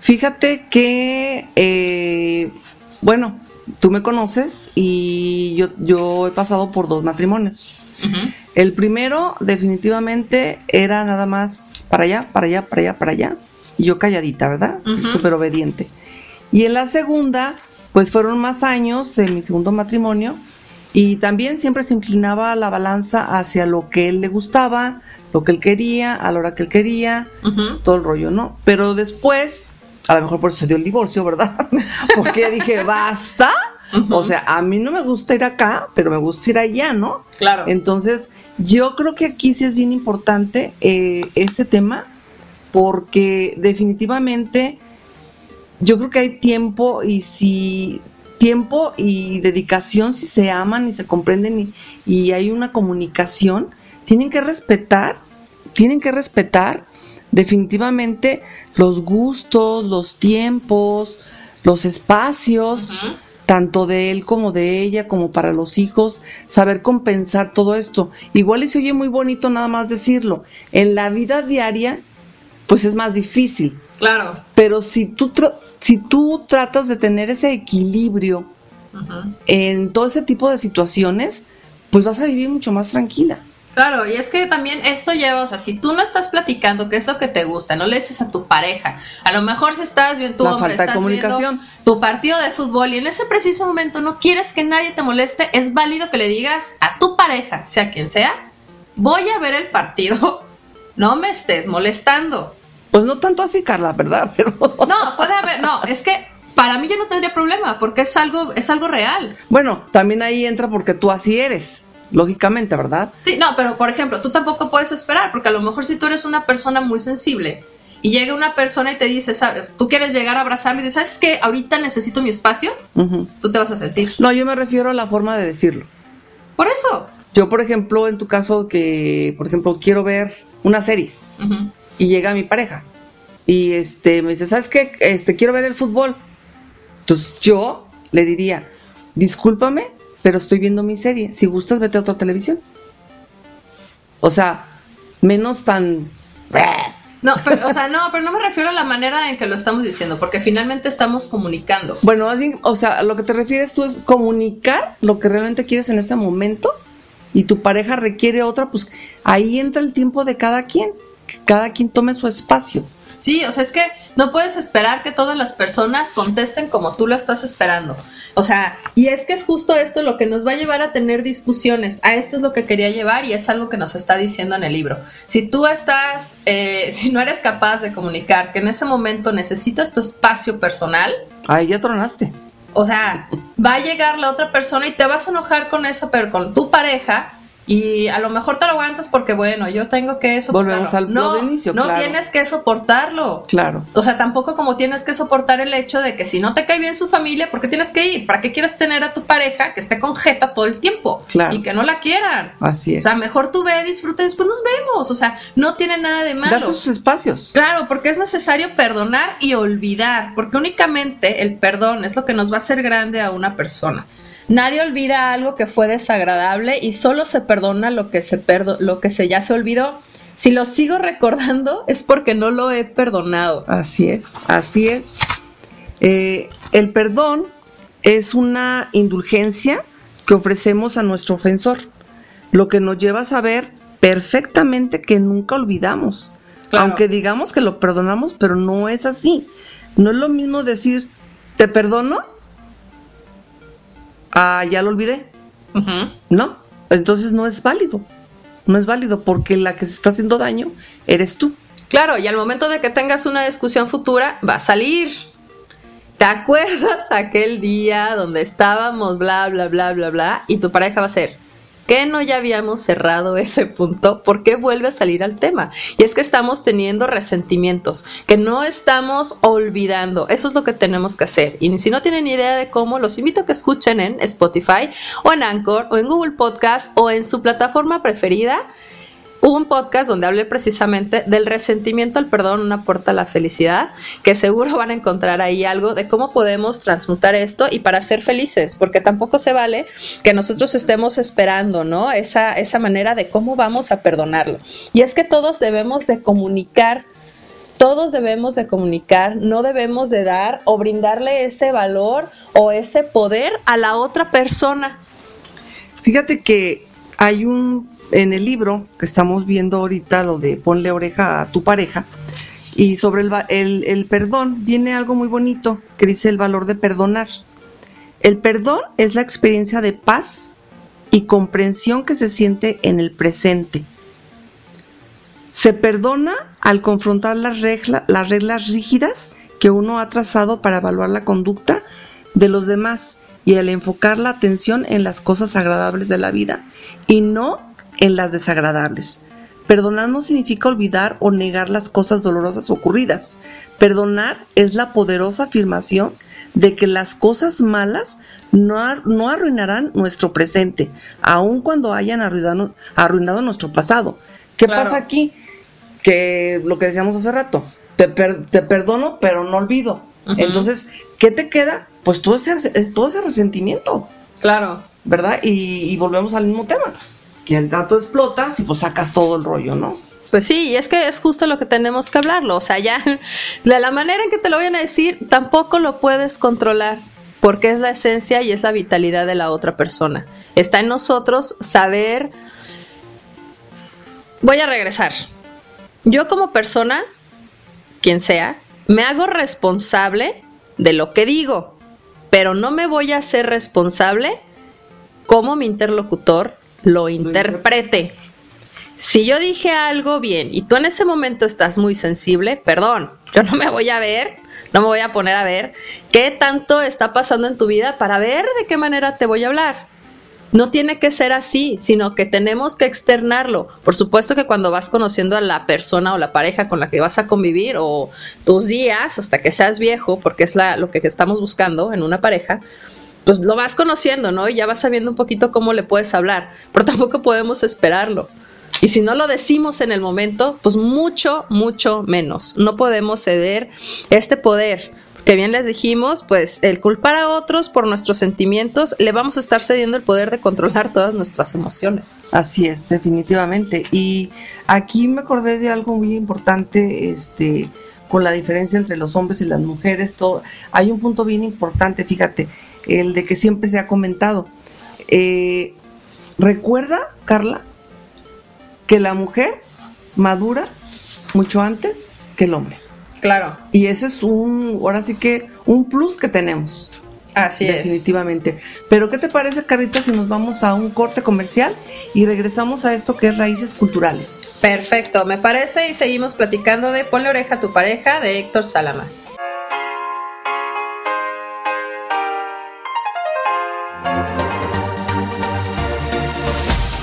Fíjate que, eh, bueno, tú me conoces y yo, yo he pasado por dos matrimonios. El primero definitivamente era nada más para allá, para allá, para allá, para allá. Y yo calladita, ¿verdad? Súper obediente. Y en la segunda, pues fueron más años de mi segundo matrimonio y también siempre se inclinaba la balanza hacia lo que él le gustaba, lo que él quería, a la hora que él quería, todo el rollo, ¿no? Pero después, a lo mejor por eso se dio el divorcio, ¿verdad? Porque dije, basta. O sea, a mí no me gusta ir acá, pero me gusta ir allá, ¿no? Claro. Entonces, yo creo que aquí sí es bien importante eh, este tema, porque definitivamente yo creo que hay tiempo y si tiempo y dedicación, si se aman y se comprenden y, hay una comunicación, tienen que respetar, tienen que respetar definitivamente los gustos, los tiempos, los espacios, tanto de él como de ella, como para los hijos, saber compensar todo esto. Igual y se oye muy bonito nada más decirlo. En la vida diaria, pues es más difícil. Claro. Pero si tú si tú tratas de tener ese equilibrio en todo ese tipo de situaciones, pues vas a vivir mucho más tranquila. Claro, y es que también esto lleva, o sea, si tú no estás platicando qué es lo que te gusta, no le dices a tu pareja, a lo mejor si estás viendo tu La falta de comunicación. tu partido de fútbol y en ese preciso momento no quieres que nadie te moleste, es válido que le digas a tu pareja, sea quien sea, voy a ver el partido, no me estés molestando. Pues no tanto así, Carla, ¿verdad? Pero... No, puede haber, no, es que para mí yo no tendría problema, porque es algo, es algo real. Bueno, también ahí entra porque tú así eres, lógicamente, ¿verdad? Sí, no, pero por ejemplo, tú tampoco puedes esperar, porque a lo mejor si tú eres una persona muy sensible y llega una persona y te dice, ¿sabes? tú quieres llegar a abrazarme y dices, ¿sabes qué? Ahorita necesito mi espacio, tú te vas a sentir. No, yo me refiero a la forma de decirlo. Por eso. Yo, por ejemplo, en tu caso, que, por ejemplo, quiero ver una serie y llega mi pareja y este me dice, ¿sabes qué? Este quiero ver el fútbol. Entonces yo le diría, discúlpame, pero estoy viendo mi serie. Si gustas, vete a otra televisión. O sea, menos tan... No, pero, o sea, no, pero no me refiero a la manera en que lo estamos diciendo, porque finalmente estamos comunicando. Bueno, o sea, lo que te refieres tú es comunicar lo que realmente quieres en ese momento y tu pareja requiere otra, pues ahí entra el tiempo de cada quien cada quien tome su espacio. Sí, o sea, es que no puedes esperar que todas las personas contesten como tú lo estás esperando. O sea, y es que es justo esto lo que nos va a llevar a tener discusiones. A esto es lo que quería llevar y es algo que nos está diciendo en el libro. Si tú estás, eh, si no eres capaz de comunicar que en ese momento necesitas tu espacio personal. Ahí ya tronaste. O sea, va a llegar la otra persona y te vas a enojar con esa, pero con tu pareja y a lo mejor te lo aguantas porque, bueno, yo tengo que soportarlo. Volvemos al no, de inicio, No tienes que soportarlo. Claro. O sea, tampoco como tienes que soportar el hecho de que si no te cae bien su familia, ¿por qué tienes que ir? ¿Para qué quieres tener a tu pareja que esté con jeta todo el tiempo? Claro. Y que no la quieran. Así es. O sea, mejor tú ve, disfruta, después nos vemos. O sea, no tiene nada de malo. Darse sus espacios. Claro, porque es necesario perdonar y olvidar, porque únicamente el perdón es lo que nos va a hacer grande a una persona. Nadie olvida algo que fue desagradable y solo se perdona lo que se perdo lo que se ya se olvidó. Si lo sigo recordando es porque no lo he perdonado. Así es, así es. Eh, el perdón es una indulgencia que ofrecemos a nuestro ofensor, lo que nos lleva a saber perfectamente que nunca olvidamos. Aunque digamos que lo perdonamos, pero no es así. No es lo mismo decir, te perdono, ah, ya lo olvidé. No, entonces no es válido. No es válido porque la que se está haciendo daño eres tú. Claro, y al momento de que tengas una discusión futura, va a salir. ¿Te acuerdas aquel día donde estábamos, bla, bla, bla, bla, bla? Y tu pareja va a ser, qué no ya habíamos cerrado ese punto? ¿Por qué vuelve a salir al tema? Y es que estamos teniendo resentimientos, que no estamos olvidando. Eso es lo que tenemos que hacer. Y si no tienen idea de cómo, los invito a que escuchen en Spotify o en Anchor o en Google Podcast o en su plataforma preferida un podcast donde hablé precisamente del resentimiento al perdón, una puerta a la felicidad, que seguro van a encontrar ahí algo de cómo podemos transmutar esto y para ser felices, porque tampoco se vale que nosotros estemos esperando, ¿no? Esa, esa manera de cómo vamos a perdonarlo. Y es que todos debemos de comunicar todos debemos de comunicar, no debemos de dar o brindarle ese valor o ese poder a la otra persona. Fíjate que hay un en el libro que estamos viendo ahorita, lo de ponle oreja a tu pareja, y sobre el, perdón viene algo muy bonito que dice el valor de perdonar. El perdón es la experiencia de paz y comprensión que se siente en el presente. Se perdona al confrontar las, las reglas rígidas que uno ha trazado para evaluar la conducta de los demás y al enfocar la atención en las cosas agradables de la vida y no en las desagradables. Perdonar no significa olvidar o negar las cosas dolorosas ocurridas. Perdonar es la poderosa afirmación de que las cosas malas no, no arruinarán nuestro presente, aun cuando hayan arruinado, arruinado nuestro pasado. ¿Qué pasa aquí? Que lo que decíamos hace rato, te, te perdono, pero no olvido. Entonces, ¿qué te queda? Pues todo ese, todo ese resentimiento. Claro. ¿Verdad? y volvemos al mismo tema que el dato explotas y pues sacas todo el rollo, ¿no? Pues sí, y es que es justo lo que tenemos que hablarlo. O sea, ya de la manera en que te lo vayan a decir, tampoco lo puedes controlar, porque es la esencia y es la vitalidad de la otra persona. Está en nosotros saber. Voy a regresar. Yo como persona, quien sea, me hago responsable de lo que digo, pero no me voy a hacer responsable como mi interlocutor lo interprete. Si yo dije algo bien y tú en ese momento estás muy sensible, perdón, yo no me voy a ver, no me voy a poner a ver qué tanto está pasando en tu vida para ver de qué manera te voy a hablar. No tiene que ser así, sino que tenemos que externarlo. Por supuesto que cuando vas conociendo a la persona o la pareja con la que vas a convivir o tus días hasta que seas viejo, porque es la, lo que estamos buscando en una pareja, pues lo vas conociendo, ¿no? Y ya vas sabiendo un poquito cómo le puedes hablar, pero tampoco podemos esperarlo. Y si no lo decimos en el momento, pues mucho, mucho menos. No podemos ceder este poder. Que bien les dijimos, pues el culpar a otros por nuestros sentimientos, le vamos a estar cediendo el poder de controlar todas nuestras emociones. Así es, definitivamente. Y aquí me acordé de algo muy importante, este, con la diferencia entre los hombres y las mujeres. Todo, hay un punto bien importante, fíjate el de que siempre se ha comentado. Eh, recuerda, Carla, que la mujer madura mucho antes que el hombre. Claro. Y ese es un, ahora sí que, un plus que tenemos. Así definitivamente. Pero ¿qué te parece, Carrita, si nos vamos a un corte comercial y regresamos a esto que es raíces culturales? Perfecto, me parece y seguimos platicando de Ponle oreja a tu pareja de Héctor Salama.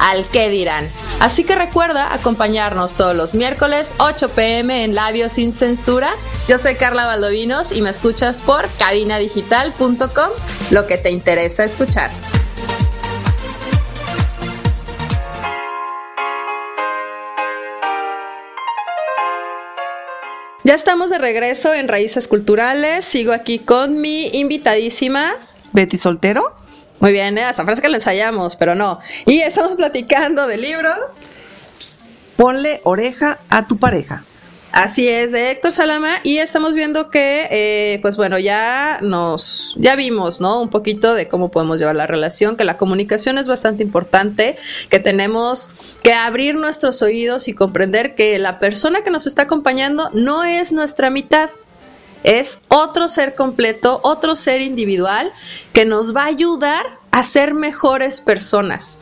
al qué dirán. Así que recuerda acompañarnos todos los miércoles 8 pm en Labios sin Censura. Yo soy Carla Valdovinos y me escuchas por cabinadigital.com, lo que te interesa escuchar. Ya estamos de regreso en Raíces Culturales. Sigo aquí con mi invitadísima. Betty Soltero. Muy bien, ¿eh? hasta parece que lo ensayamos, pero no. Y estamos platicando del libro. Ponle oreja a tu pareja. Así es, de Héctor Salama, y estamos viendo que, eh, pues bueno, ya nos, ya vimos, ¿no? Un poquito de cómo podemos llevar la relación, que la comunicación es bastante importante, que tenemos que abrir nuestros oídos y comprender que la persona que nos está acompañando no es nuestra mitad, es otro ser completo, otro ser individual que nos va a ayudar a ser mejores personas.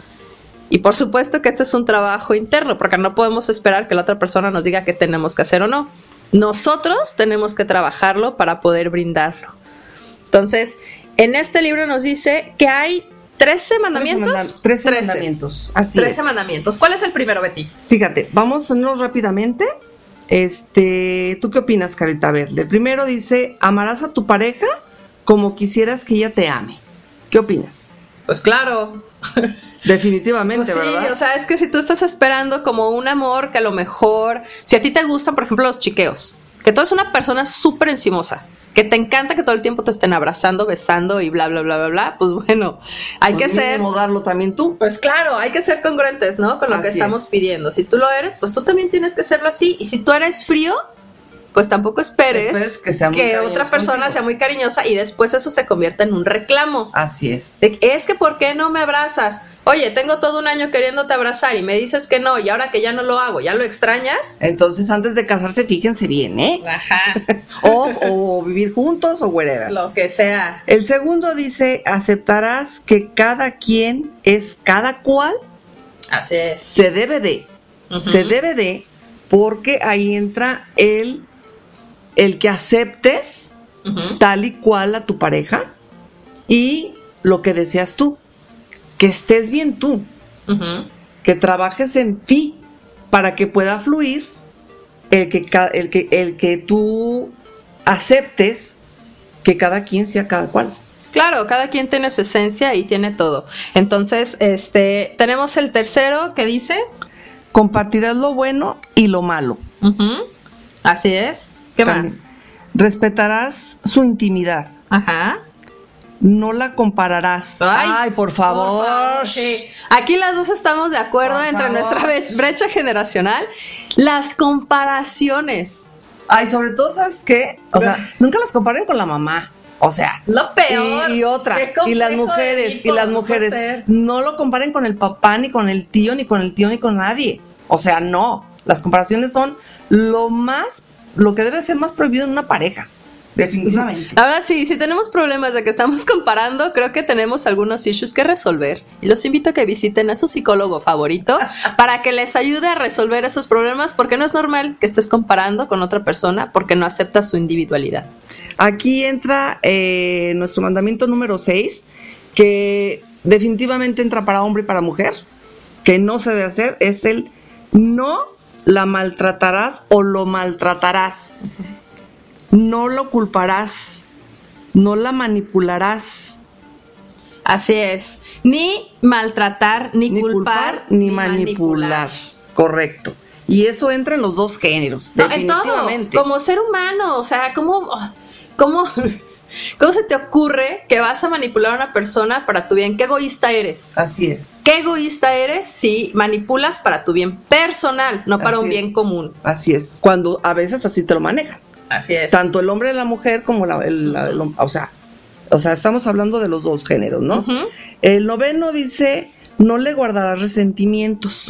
Y por supuesto que este es un trabajo interno, porque no podemos esperar que la otra persona nos diga qué tenemos que hacer o no. Nosotros tenemos que trabajarlo para poder brindarlo. Entonces, en este libro nos dice que hay 13 mandamientos. 13, mandamientos. Así 13 mandamientos. ¿Cuál es el primero, Betty? Fíjate, irnos rápidamente. Este, ¿tú qué opinas, Carita? A ver, el primero dice, amarás a tu pareja como quisieras que ella te ame. ¿Qué opinas? Pues claro. Definitivamente, pues sí, o sea, es que si tú estás esperando como un amor que a lo mejor, si a ti te gustan, por ejemplo, los chiqueos, que tú eres una persona súper encimosa, que te encanta que todo el tiempo te estén abrazando, besando y bla, bla, bla, bla, bla, pues bueno, hay pues que ser... darlo también tú. Pues claro, hay que ser congruentes, ¿no? Con lo que estamos pidiendo. Si tú lo eres, pues tú también tienes que serlo así. Y si tú eres frío, pues tampoco esperes, que, otra persona sea muy cariñosa y después eso se convierta en un reclamo. Así es. es que ¿por qué no me abrazas? Oye, tengo todo un año queriéndote abrazar y me dices que no y ahora que ya no lo hago, ¿ya lo extrañas? Entonces antes de casarse fíjense bien, ¿eh? Ajá. o, o vivir juntos o whatever. Lo que sea. El segundo dice, aceptarás que cada quien es cada cual. Así es. Se debe de. Se debe de porque ahí entra el el que aceptes tal y cual a tu pareja y lo que deseas tú, que estés bien tú, que trabajes en ti para que pueda fluir el que, el que, el que tú aceptes que cada quien sea cada cual. Claro, cada quien tiene su esencia y tiene todo. Entonces, este, tenemos el tercero que dice... Compartirás lo bueno y lo malo. Así es. ¿Qué más? Respetarás su intimidad. Ajá. No la compararás. Ay, por favor. Aquí las dos estamos de acuerdo entre nuestra brecha generacional. Las comparaciones. Ay, sobre todo, ¿sabes qué? O sea, nunca las comparen con la mamá. O sea, lo peor. Y, otra. Y las mujeres, y las mujeres, no lo comparen con el papá, ni con el tío, ni con el tío, ni con nadie. O sea, no. Las comparaciones son lo más lo que debe ser más prohibido en una pareja. Definitivamente. Ahora sí, si tenemos problemas de que estamos comparando, creo que tenemos algunos issues que resolver. Y los invito a que visiten a su psicólogo favorito para que les ayude a resolver esos problemas, porque no es normal que estés comparando con otra persona porque no aceptas su individualidad. Aquí entra eh, nuestro mandamiento número 6, que definitivamente entra para hombre y para mujer, que no se debe hacer, es el no la maltratarás o lo maltratarás. No lo culparás, no la manipularás. Así es. Ni maltratar, ni, culpar, ni, manipular. Correcto. Y eso entra en los dos géneros. definitivamente. en todo. Como ser humano, o sea, como, como ¿Cómo se te ocurre que vas a manipular a una persona para tu bien? ¿Qué egoísta eres? Así es. ¿Qué egoísta eres si manipulas para tu bien personal, no para un bien común? Así es. Cuando a veces así te lo manejan. Así es. Tanto el hombre y la mujer como la, el, o sea, o sea, estamos hablando de los dos géneros, ¿no? El noveno dice, no le guardarás resentimientos.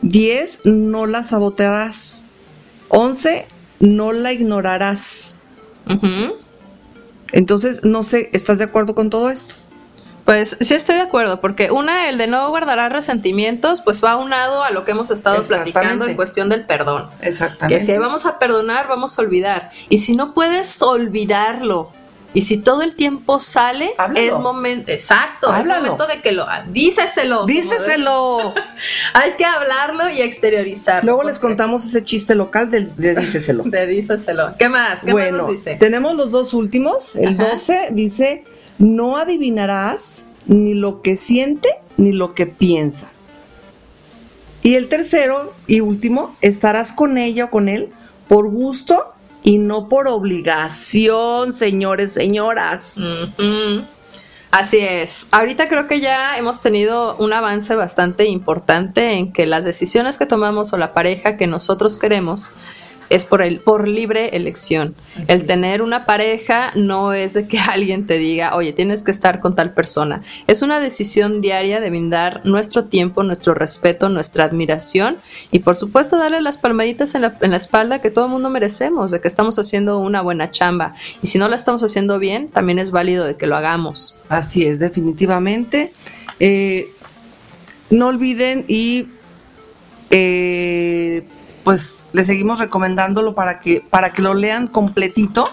Diez, no la sabotearás. Once, no la ignorarás. Entonces, no sé, ¿estás de acuerdo con todo esto? Pues sí estoy de acuerdo, porque una, el de no guardar resentimientos, pues va aunado a lo que hemos estado platicando en cuestión del perdón. Exactamente. Que si vamos a perdonar, vamos a olvidar. Y si no puedes olvidarlo, y si todo el tiempo sale, es momento, exacto, es momento de que lo, díceselo. Díceselo. Hay que hablarlo y exteriorizarlo. Luego les contamos ese chiste local de, de díceselo. de díceselo. ¿Qué más? ¿Qué bueno, más dice? tenemos los dos últimos. El 12 dice, no adivinarás ni lo que siente ni lo que piensa. Y el tercero y último, estarás con ella o con él por gusto y no por obligación, señores, señoras. Así es. Ahorita creo que ya hemos tenido un avance bastante importante en que las decisiones que tomamos o la pareja que nosotros queremos es por el por libre elección. el tener una pareja no es de que alguien te diga, "Oye, tienes que estar con tal persona." Es una decisión diaria de brindar nuestro tiempo, nuestro respeto, nuestra admiración y por supuesto darle las palmaditas en la, en la espalda que todo el mundo merecemos, de que estamos haciendo una buena chamba. Y si no la estamos haciendo bien, también es válido de que lo hagamos. Así es, definitivamente. Eh, no olviden y eh, pues le seguimos recomendándolo para que, para que lo lean completito,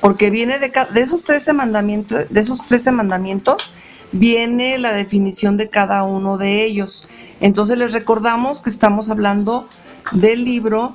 porque viene de, de esos 13 mandamientos, de esos 13 mandamientos, viene la definición de cada uno de ellos. Entonces les recordamos que estamos hablando del libro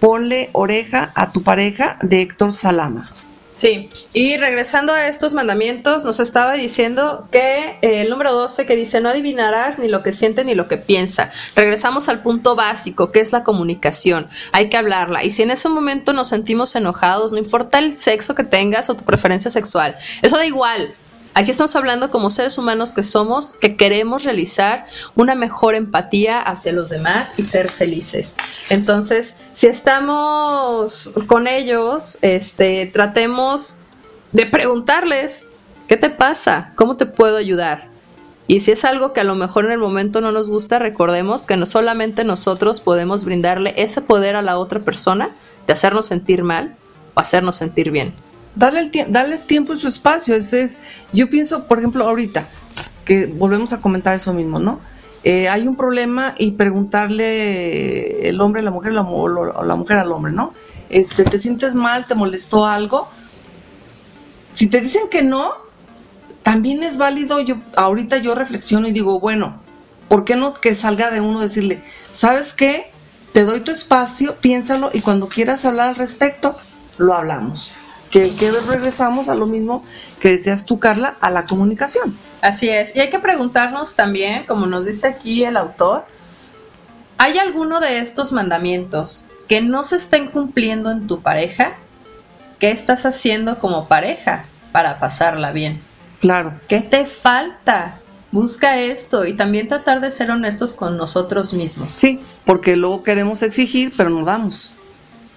Ponle oreja a tu pareja de Héctor Salama. Sí, y regresando a estos mandamientos, nos estaba diciendo que eh, el número 12 que dice, no adivinarás ni lo que siente ni lo que piensa. Regresamos al punto básico, que es la comunicación. Hay que hablarla. Y si en ese momento nos sentimos enojados, no importa el sexo que tengas o tu preferencia sexual, eso da igual. Aquí estamos hablando como seres humanos que somos, que queremos realizar una mejor empatía hacia los demás y ser felices. Entonces, si estamos con ellos, este, tratemos de preguntarles, ¿qué te pasa? ¿Cómo te puedo ayudar? Y si es algo que a lo mejor en el momento no nos gusta, recordemos que no solamente nosotros podemos brindarle ese poder a la otra persona de hacernos sentir mal o hacernos sentir bien. Darle, el darle tiempo y su espacio. es, yo pienso, por ejemplo, ahorita, que volvemos a comentar eso mismo, ¿no? Eh, hay un problema y preguntarle el hombre a la mujer o la mujer al hombre, ¿no? Este, ¿Te sientes mal? ¿Te molestó algo? Si te dicen que no, también es válido. Yo ahorita yo reflexiono y digo, bueno, ¿por qué no que salga de uno decirle, ¿sabes qué? Te doy tu espacio, piénsalo y cuando quieras hablar al respecto, lo hablamos. Que, que regresamos a lo mismo que decías tú, Carla, a la comunicación. Así es. Y hay que preguntarnos también, como nos dice aquí el autor, ¿hay alguno de estos mandamientos que no se estén cumpliendo en tu pareja? ¿Qué estás haciendo como pareja para pasarla bien? Claro. ¿Qué te falta? Busca esto y también tratar de ser honestos con nosotros mismos. Sí, porque luego queremos exigir, pero no damos.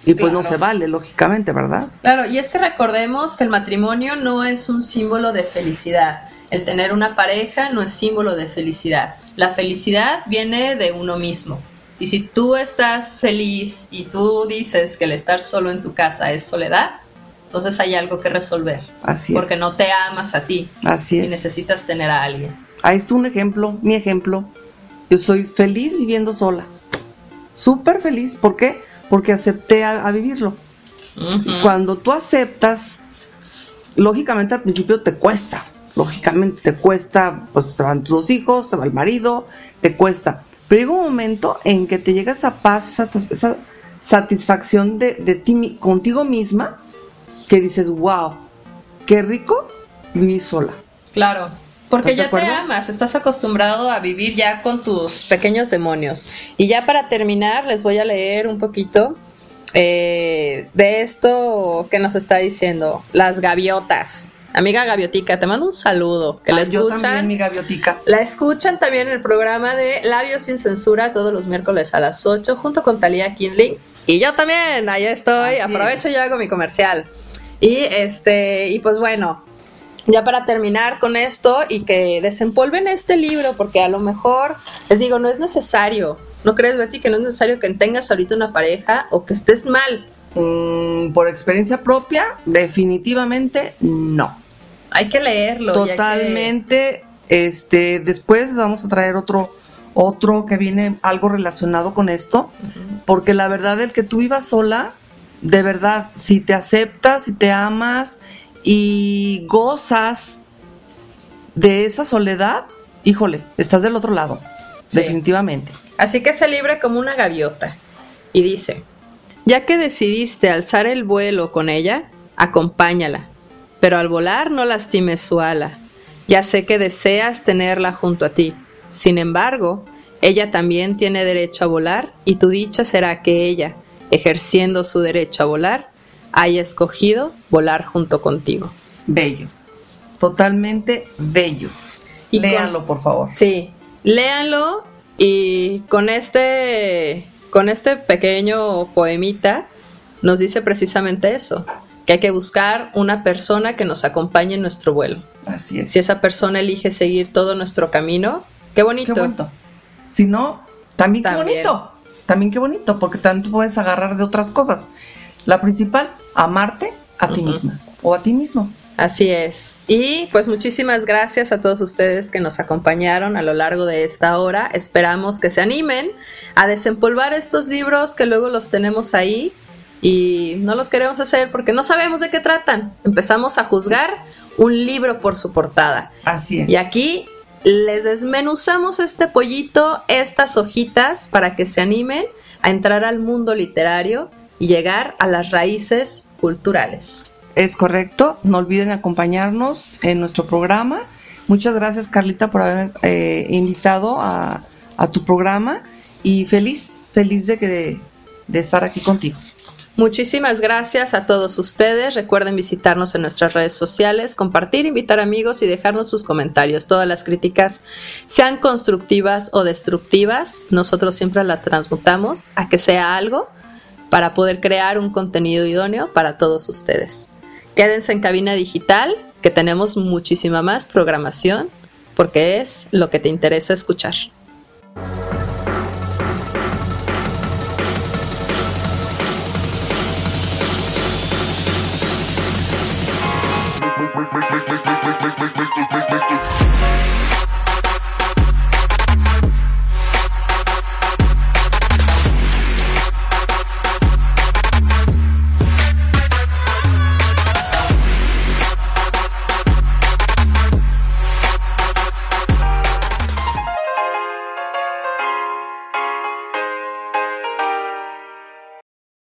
Y pues no se vale, lógicamente, ¿verdad? Claro, y es que recordemos que el matrimonio no es un símbolo de felicidad. El tener una pareja no es símbolo de felicidad. La felicidad viene de uno mismo. Y si tú estás feliz y tú dices que el estar solo en tu casa es soledad, entonces hay algo que resolver. Así Porque no te amas a ti. Así es. Y necesitas tener a alguien. Ahí está un ejemplo, mi ejemplo. Yo soy feliz viviendo sola. Súper feliz. ¿Por qué? Porque acepté a, vivirlo. Cuando tú aceptas, lógicamente al principio te cuesta, lógicamente te cuesta, pues se van tus hijos, se va el marido, te cuesta. Pero llega un momento en que te llega esa paz, esa, satisfacción de, de ti contigo misma, que dices, wow, qué rico vivir sola. Claro. Porque ya te amas, estás acostumbrado a vivir ya con tus pequeños demonios. Y ya para terminar, les voy a leer un poquito eh, de esto que nos está diciendo, las gaviotas. Amiga Gaviotica, te mando un saludo. Que la escuchan. Yo también, mi Gaviotica. La escuchan también en el programa de Labios sin Censura todos los miércoles a las 8 junto con Talia Kinley. Y yo también, ahí estoy. Aprovecho y hago mi comercial. Y este, y pues bueno, ya para terminar con esto y que desempolven este libro, porque a lo mejor, les digo, no es necesario. ¿No crees, Betty, que no es necesario que tengas ahorita una pareja o que estés mal? Mm, por experiencia propia, definitivamente no. Hay que leerlo. Totalmente. Este, después vamos a traer otro, otro que viene algo relacionado con esto, porque la verdad el que tú vivas sola, de verdad, si te aceptas, si te amas y gozas de esa soledad, híjole, estás del otro lado, definitivamente. Así que se libre como una gaviota. Y dice, ya que decidiste alzar el vuelo con ella, acompáñala, pero al volar no lastimes su ala. Ya sé que deseas tenerla junto a ti. Sin embargo, ella también tiene derecho a volar y tu dicha será que ella, ejerciendo su derecho a volar, haya escogido volar junto contigo. Bello, totalmente bello. Y léanlo, por favor. Sí, léanlo y con este, con este pequeño poemita nos dice precisamente eso, que hay que buscar una persona que nos acompañe en nuestro vuelo. Así es. Si esa persona elige seguir todo nuestro camino, qué bonito. Qué bonito. Si no, también, también, qué bonito. También qué bonito, porque también tú puedes agarrar de otras cosas. La principal, amarte a ti misma o a ti mismo. Así es. Y pues muchísimas gracias a todos ustedes que nos acompañaron a lo largo de esta hora. Esperamos que se animen a desempolvar estos libros que luego los tenemos ahí y no los queremos hacer porque no sabemos de qué tratan. Empezamos a juzgar un libro por su portada. Así es. Y aquí les desmenuzamos este pollito, estas hojitas, para que se animen a entrar al mundo literario y llegar a las raíces culturales. Es correcto, no olviden acompañarnos en nuestro programa. Muchas gracias Carlita por haber eh, invitado a, tu programa y feliz, feliz de, que, de estar aquí contigo. Muchísimas gracias a todos ustedes. Recuerden visitarnos en nuestras redes sociales, compartir, invitar amigos y dejarnos sus comentarios. Todas las críticas, sean constructivas o destructivas, nosotros siempre las transmutamos a que sea algo para poder crear un contenido idóneo para todos ustedes. Quédense en cabina digital, que tenemos muchísima más programación, porque es lo que te interesa escuchar.